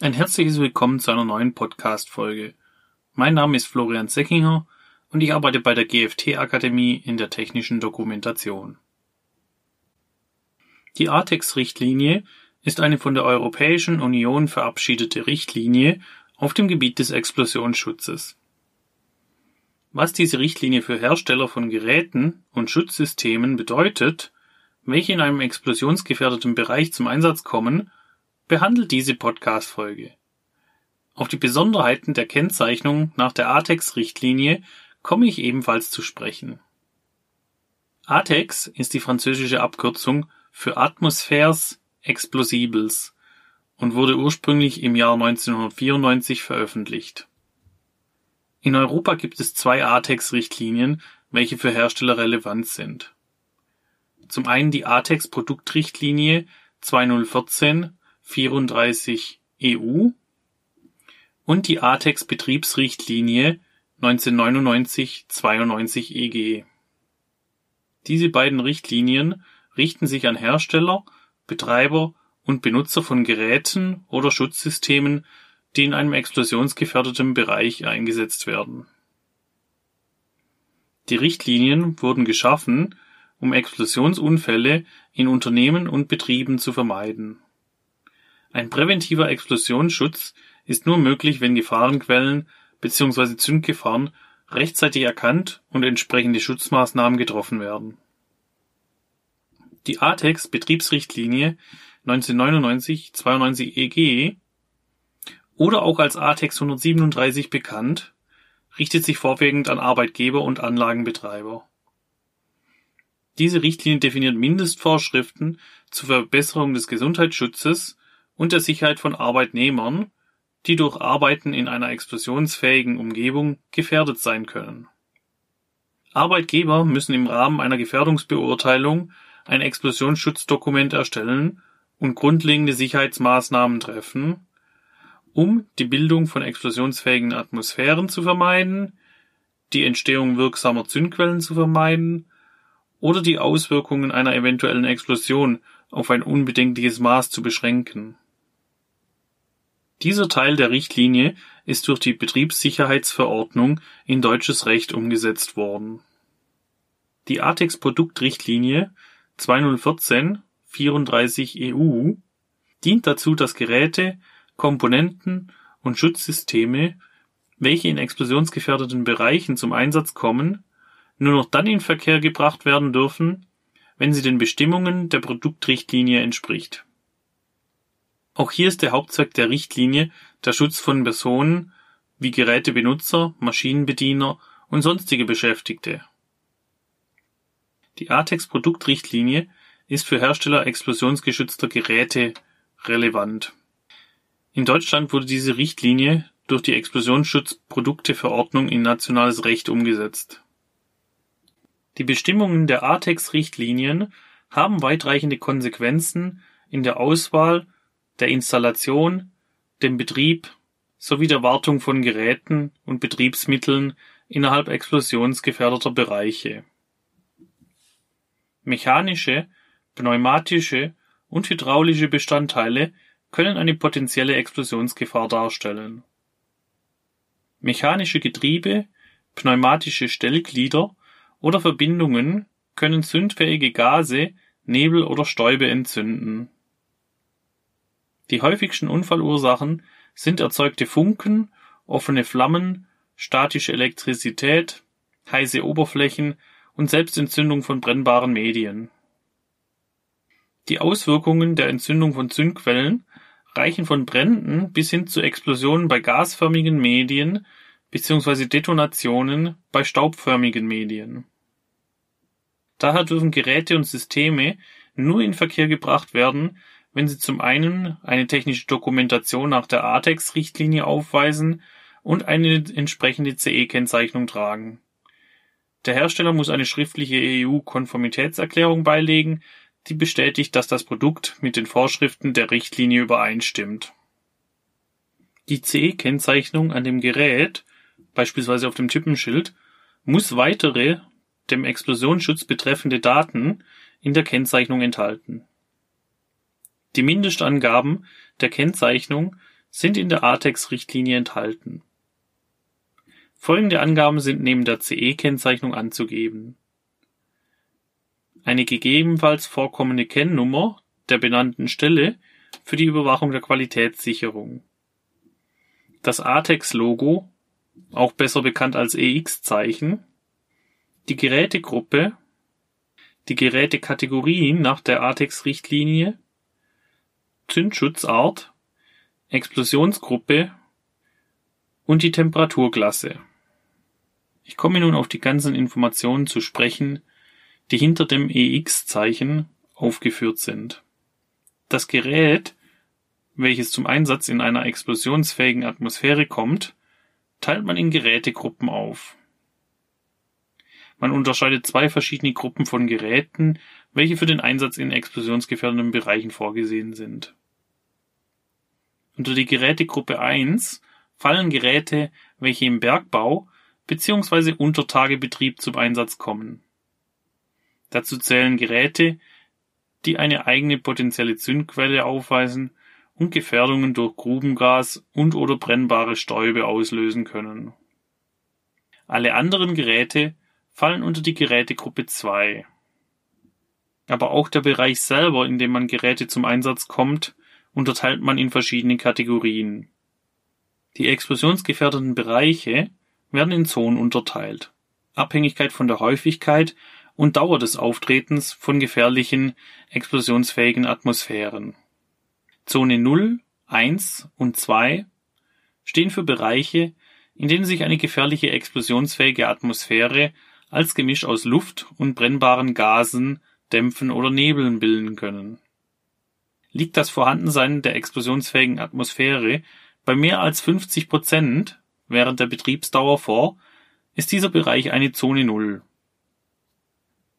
Ein herzliches Willkommen zu einer neuen Podcast-Folge. Mein Name ist Florian Seckinger und ich arbeite bei der GFT-Akademie in der technischen Dokumentation. Die ATEX-Richtlinie ist eine von der Europäischen Union verabschiedete Richtlinie auf dem Gebiet des Explosionsschutzes. Was diese Richtlinie für Hersteller von Geräten und Schutzsystemen bedeutet, welche in einem explosionsgefährdeten Bereich zum Einsatz kommen behandelt diese Podcast-Folge. Auf die Besonderheiten der Kennzeichnung nach der ATEX-Richtlinie komme ich ebenfalls zu sprechen. ATEX ist die französische Abkürzung für Atmosphäres Explosibles und wurde ursprünglich im Jahr 1994 veröffentlicht. In Europa gibt es zwei ATEX-Richtlinien, welche für Hersteller relevant sind. Zum einen die ATEX-Produktrichtlinie 2014 34 EU und die ATEX-Betriebsrichtlinie 1999/92 EG. Diese beiden Richtlinien richten sich an Hersteller, Betreiber und Benutzer von Geräten oder Schutzsystemen, die in einem explosionsgefährdeten Bereich eingesetzt werden. Die Richtlinien wurden geschaffen, um Explosionsunfälle in Unternehmen und Betrieben zu vermeiden ein präventiver Explosionsschutz ist nur möglich, wenn Gefahrenquellen bzw. Zündgefahren rechtzeitig erkannt und entsprechende Schutzmaßnahmen getroffen werden. Die ATEX-Betriebsrichtlinie 1999/92 EG oder auch als ATEX 137 bekannt, richtet sich vorwiegend an Arbeitgeber und Anlagenbetreiber. Diese Richtlinie definiert Mindestvorschriften zur Verbesserung des Gesundheitsschutzes und der Sicherheit von Arbeitnehmern, die durch Arbeiten in einer explosionsfähigen Umgebung gefährdet sein können. Arbeitgeber müssen im Rahmen einer Gefährdungsbeurteilung ein Explosionsschutzdockument erstellen und grundlegende Sicherheitsmaßnahmen treffen, um die Bildung von explosionsfähigen Atmosphären zu vermeiden, die Entstehung wirksamer Zündquellen zu vermeiden oder die Auswirkungen einer eventuellen Explosion auf ein unbedenkliches Maß zu beschränken dieser Teil der Richtlinie ist durch die Betriebssicherheitsverordnung in deutsches Recht umgesetzt worden. Die ATEX-Produktrichtlinie 2014/34/EU dient dazu, dass Geräte, Komponenten und Schutzsysteme, welche in explosionsgefährdeten Bereichen zum Einsatz kommen, nur noch dann in Verkehr gebracht werden dürfen, wenn sie den Bestimmungen der Produktrichtlinie entspricht auch hier ist der Hauptzweck der Richtlinie der Schutz von Personen wie Gerätebenutzer, Maschinenbediener und sonstige Beschäftigte. Die ATEX-Produktrichtlinie ist für Hersteller explosionsgeschützter Geräte relevant. In Deutschland wurde diese Richtlinie durch die Explosionsschutzprodukteverordnung in nationales Recht umgesetzt. Die Bestimmungen der ATEX-Richtlinien haben weitreichende Konsequenzen in der Auswahl der Installation, dem Betrieb sowie der Wartung von Geräten und Betriebsmitteln innerhalb explosionsgefährdeter Bereiche. Mechanische, pneumatische und hydraulische Bestandteile können eine potenzielle Explosionsgefahr darstellen. Mechanische Getriebe, pneumatische Stellglieder oder Verbindungen können zündfähige Gase, Nebel oder Stäube entzünden die häufigsten Unfallursachen sind erzeugte Funken, offene Flammen, statische Elektrizität, heiße Oberflächen und Selbstentzündung von brennbaren Medien. Die Auswirkungen der Entzündung von Zündquellen reichen von Bränden bis hin zu Explosionen bei gasförmigen Medien bzw. Detonationen bei staubförmigen Medien. Daher dürfen Geräte und Systeme nur in Verkehr gebracht werden, wenn sie zum einen eine technische Dokumentation nach der ATEX-Richtlinie aufweisen und eine entsprechende CE-Kennzeichnung tragen. Der Hersteller muss eine schriftliche EU-Konformitätserklärung beilegen, die bestätigt, dass das Produkt mit den Vorschriften der Richtlinie übereinstimmt. Die CE-Kennzeichnung an dem Gerät, beispielsweise auf dem Typenschild, muss weitere dem Explosionsschutz betreffende Daten in der Kennzeichnung enthalten die Mindestangaben der Kennzeichnung sind in der ATEX-Richtlinie enthalten. Folgende Angaben sind neben der CE-Kennzeichnung anzugeben. Eine gegebenenfalls vorkommende Kennnummer der benannten Stelle für die Überwachung der Qualitätssicherung. Das ATEX-Logo, auch besser bekannt als EX-Zeichen, die Gerätegruppe, die Gerätekategorien nach der ATEX-Richtlinie, Zündschutzart, Explosionsgruppe und die Temperaturklasse. Ich komme nun auf die ganzen Informationen zu sprechen, die hinter dem EX-Zeichen aufgeführt sind. Das Gerät, welches zum Einsatz in einer explosionsfähigen Atmosphäre kommt, teilt man in Gerätegruppen auf. Man unterscheidet zwei verschiedene Gruppen von Geräten, welche für den Einsatz in explosionsgefährdenden Bereichen vorgesehen sind. Unter die Gerätegruppe 1 fallen Geräte, welche im Bergbau bzw. Untertagebetrieb zum Einsatz kommen. Dazu zählen Geräte, die eine eigene potenzielle Zündquelle aufweisen und Gefährdungen durch Grubengas und/oder brennbare Stäube auslösen können. Alle anderen Geräte fallen unter die Gerätegruppe 2. Aber auch der Bereich selber, in dem man Geräte zum Einsatz kommt, unterteilt man in verschiedene Kategorien. Die explosionsgefährdeten Bereiche werden in Zonen unterteilt. Abhängigkeit von der Häufigkeit und Dauer des Auftretens von gefährlichen, explosionsfähigen Atmosphären. Zone 0, 1 und 2 stehen für Bereiche, in denen sich eine gefährliche explosionsfähige Atmosphäre als Gemisch aus Luft und brennbaren Gasen, Dämpfen oder Nebeln bilden können. Liegt das Vorhandensein der explosionsfähigen Atmosphäre bei mehr als 50 Prozent während der Betriebsdauer vor, ist dieser Bereich eine Zone Null.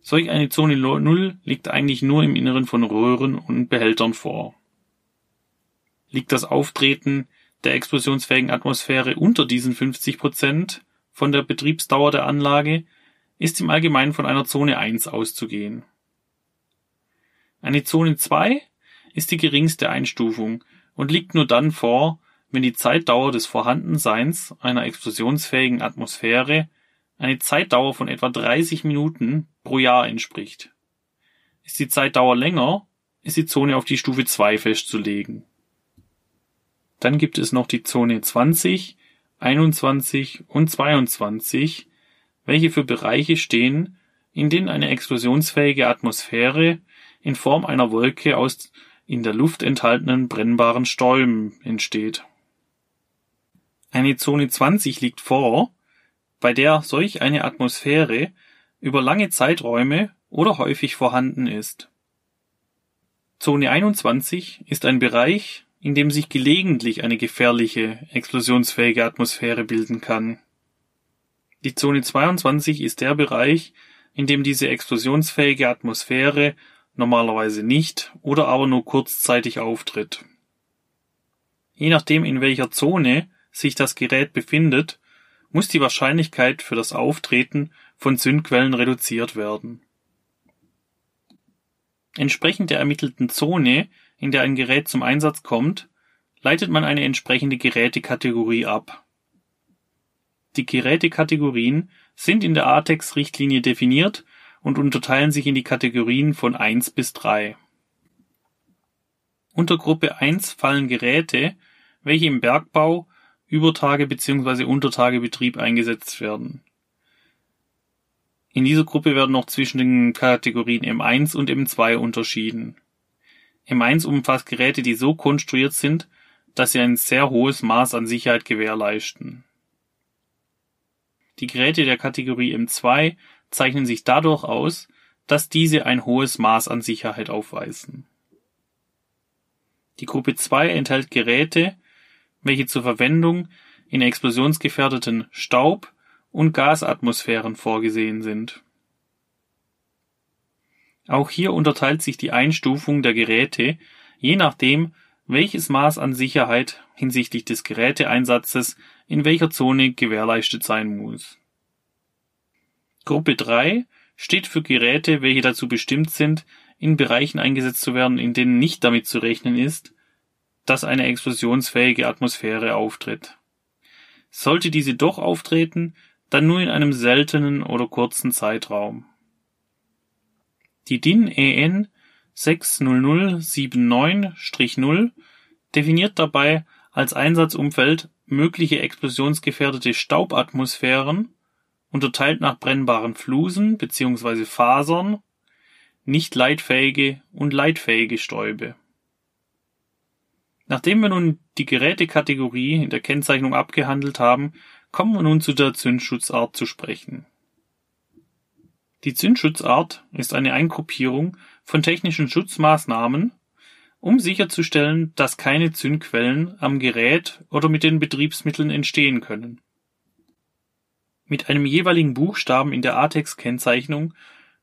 Solch eine Zone Null liegt eigentlich nur im Inneren von Röhren und Behältern vor. Liegt das Auftreten der explosionsfähigen Atmosphäre unter diesen 50 Prozent von der Betriebsdauer der Anlage, ist im Allgemeinen von einer Zone 1 auszugehen. Eine Zone 2 ist die geringste Einstufung und liegt nur dann vor, wenn die Zeitdauer des Vorhandenseins einer explosionsfähigen Atmosphäre eine Zeitdauer von etwa 30 Minuten pro Jahr entspricht. Ist die Zeitdauer länger, ist die Zone auf die Stufe 2 festzulegen. Dann gibt es noch die Zone 20, 21 und 22, welche für Bereiche stehen, in denen eine explosionsfähige Atmosphäre in Form einer Wolke aus in der Luft enthaltenen brennbaren Stäuben entsteht. Eine Zone 20 liegt vor, bei der solch eine Atmosphäre über lange Zeiträume oder häufig vorhanden ist. Zone 21 ist ein Bereich, in dem sich gelegentlich eine gefährliche, explosionsfähige Atmosphäre bilden kann. Die Zone 22 ist der Bereich, in dem diese explosionsfähige Atmosphäre normalerweise nicht oder aber nur kurzzeitig auftritt. Je nachdem, in welcher Zone sich das Gerät befindet, muss die Wahrscheinlichkeit für das Auftreten von Zündquellen reduziert werden. Entsprechend der ermittelten Zone, in der ein Gerät zum Einsatz kommt, leitet man eine entsprechende Gerätekategorie ab. Die Gerätekategorien sind in der ATEX-Richtlinie definiert und unterteilen sich in die Kategorien von 1 bis 3. Unter Gruppe 1 fallen Geräte, welche im Bergbau, Übertage bzw. Untertagebetrieb eingesetzt werden. In dieser Gruppe werden noch zwischen den Kategorien M1 und M2 unterschieden. M1 umfasst Geräte, die so konstruiert sind, dass sie ein sehr hohes Maß an Sicherheit gewährleisten. Die Geräte der Kategorie M2 zeichnen sich dadurch aus, dass diese ein hohes Maß an Sicherheit aufweisen. Die Gruppe 2 enthält Geräte, welche zur Verwendung in explosionsgefährdeten Staub- und Gasatmosphären vorgesehen sind. Auch hier unterteilt sich die Einstufung der Geräte je nachdem, welches Maß an Sicherheit hinsichtlich des Geräteeinsatzes in welcher Zone gewährleistet sein muss Gruppe 3 steht für Geräte, welche dazu bestimmt sind, in Bereichen eingesetzt zu werden, in denen nicht damit zu rechnen ist, dass eine explosionsfähige Atmosphäre auftritt. Sollte diese doch auftreten, dann nur in einem seltenen oder kurzen Zeitraum. Die DIN EN 60079-0 definiert dabei als Einsatzumfeld mögliche explosionsgefährdete Staubatmosphären, unterteilt nach brennbaren Flusen bzw. Fasern, nicht leitfähige und leitfähige Stäube. Nachdem wir nun die Gerätekategorie in der Kennzeichnung abgehandelt haben, kommen wir nun zu der Zündschutzart zu sprechen. Die Zündschutzart ist eine Eingruppierung von technischen Schutzmaßnahmen, um sicherzustellen, dass keine Zündquellen am Gerät oder mit den Betriebsmitteln entstehen können. Mit einem jeweiligen Buchstaben in der ATEX-Kennzeichnung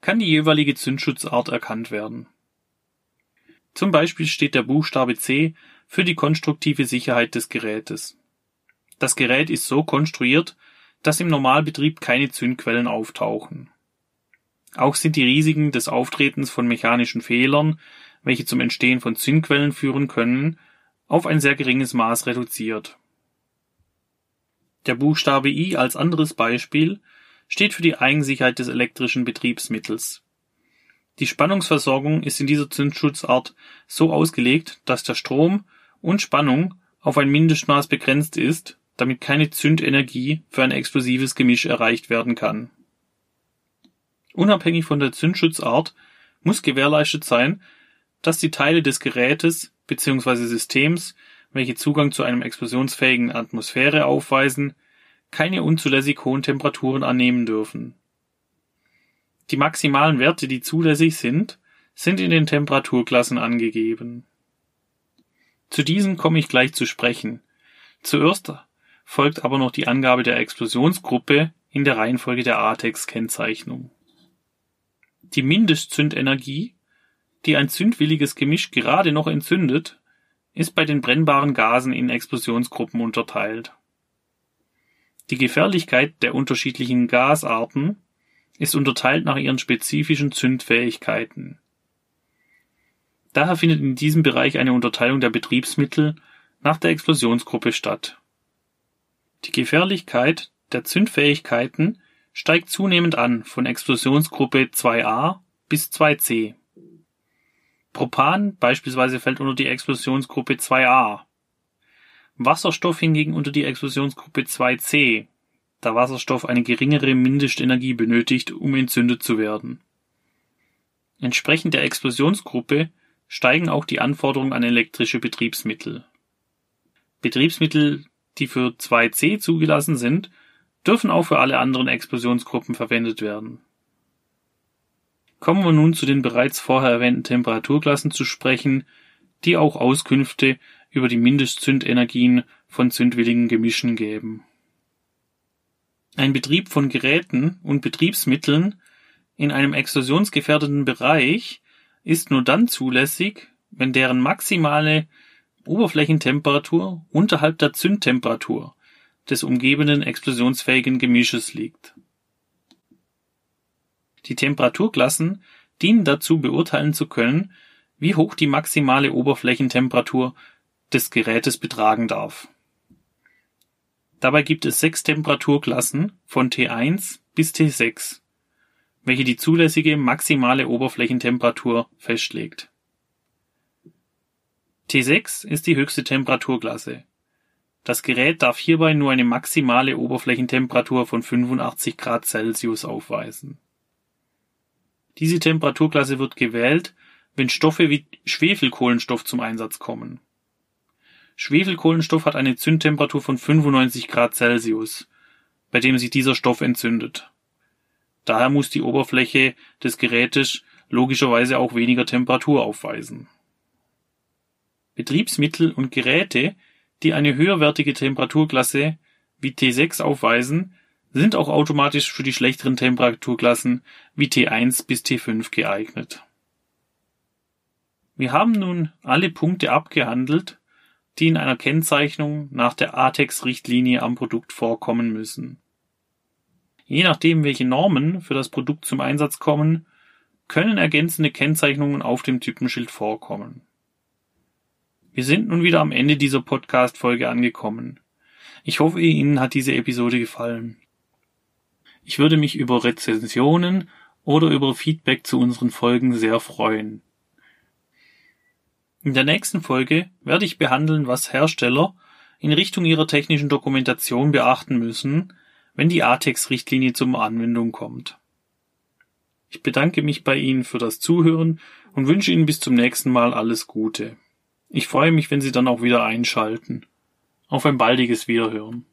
kann die jeweilige Zündschutzart erkannt werden. Zum Beispiel steht der Buchstabe C für die konstruktive Sicherheit des Gerätes. Das Gerät ist so konstruiert, dass im Normalbetrieb keine Zündquellen auftauchen. Auch sind die Risiken des Auftretens von mechanischen Fehlern, welche zum Entstehen von Zündquellen führen können, auf ein sehr geringes Maß reduziert. Der Buchstabe I als anderes Beispiel steht für die Eigensicherheit des elektrischen Betriebsmittels. Die Spannungsversorgung ist in dieser Zündschutzart so ausgelegt, dass der Strom und Spannung auf ein Mindestmaß begrenzt ist, damit keine Zündenergie für ein explosives Gemisch erreicht werden kann. Unabhängig von der Zündschutzart muss gewährleistet sein, dass die Teile des Gerätes bzw. Systems, welche Zugang zu einem explosionsfähigen Atmosphäre aufweisen, keine unzulässig hohen Temperaturen annehmen dürfen. Die maximalen Werte, die zulässig sind, sind in den Temperaturklassen angegeben. Zu diesen komme ich gleich zu sprechen. Zuerst folgt aber noch die Angabe der Explosionsgruppe in der Reihenfolge der ATEX-Kennzeichnung. Die Mindestzündenergie, die ein zündwilliges Gemisch gerade noch entzündet, ist bei den brennbaren Gasen in Explosionsgruppen unterteilt. Die Gefährlichkeit der unterschiedlichen Gasarten ist unterteilt nach ihren spezifischen Zündfähigkeiten. Daher findet in diesem Bereich eine Unterteilung der Betriebsmittel nach der Explosionsgruppe statt. Die Gefährlichkeit der Zündfähigkeiten steigt zunehmend an von Explosionsgruppe 2a bis 2c. Propan beispielsweise fällt unter die Explosionsgruppe 2a. Wasserstoff hingegen unter die Explosionsgruppe 2c, da Wasserstoff eine geringere Mindestenergie benötigt, um entzündet zu werden. Entsprechend der Explosionsgruppe steigen auch die Anforderungen an elektrische Betriebsmittel. Betriebsmittel, die für 2c zugelassen sind, dürfen auch für alle anderen Explosionsgruppen verwendet werden. Kommen wir nun zu den bereits vorher erwähnten Temperaturklassen zu sprechen, die auch Auskünfte über die Mindestzündenergien von zündwilligen Gemischen geben. Ein Betrieb von Geräten und Betriebsmitteln in einem explosionsgefährdeten Bereich ist nur dann zulässig, wenn deren maximale Oberflächentemperatur unterhalb der Zündtemperatur des umgebenden explosionsfähigen Gemisches liegt. Die Temperaturklassen dienen dazu beurteilen zu können, wie hoch die maximale Oberflächentemperatur des Gerätes betragen darf. Dabei gibt es sechs Temperaturklassen von T1 bis T6, welche die zulässige maximale Oberflächentemperatur festlegt. T6 ist die höchste Temperaturklasse das Gerät darf hierbei nur eine maximale Oberflächentemperatur von 85 Grad Celsius aufweisen. Diese Temperaturklasse wird gewählt, wenn Stoffe wie Schwefelkohlenstoff zum Einsatz kommen. Schwefelkohlenstoff hat eine Zündtemperatur von 95 Grad Celsius, bei dem sich dieser Stoff entzündet. Daher muss die Oberfläche des Gerätes logischerweise auch weniger Temperatur aufweisen. Betriebsmittel und Geräte, die eine höherwertige Temperaturklasse wie T6 aufweisen, sind auch automatisch für die schlechteren Temperaturklassen wie T1 bis T5 geeignet. Wir haben nun alle Punkte abgehandelt, die in einer Kennzeichnung nach der ATEX-Richtlinie am Produkt vorkommen müssen. Je nachdem, welche Normen für das Produkt zum Einsatz kommen, können ergänzende Kennzeichnungen auf dem Typenschild vorkommen. Wir sind nun wieder am Ende dieser Podcast-Folge angekommen. Ich hoffe, Ihnen hat diese Episode gefallen. Ich würde mich über Rezensionen oder über Feedback zu unseren Folgen sehr freuen. In der nächsten Folge werde ich behandeln, was Hersteller in Richtung ihrer technischen Dokumentation beachten müssen, wenn die ATEX-Richtlinie zum Anwendung kommt. Ich bedanke mich bei Ihnen für das Zuhören und wünsche Ihnen bis zum nächsten Mal alles Gute. Ich freue mich, wenn Sie dann auch wieder einschalten. Auf ein baldiges Wiederhören.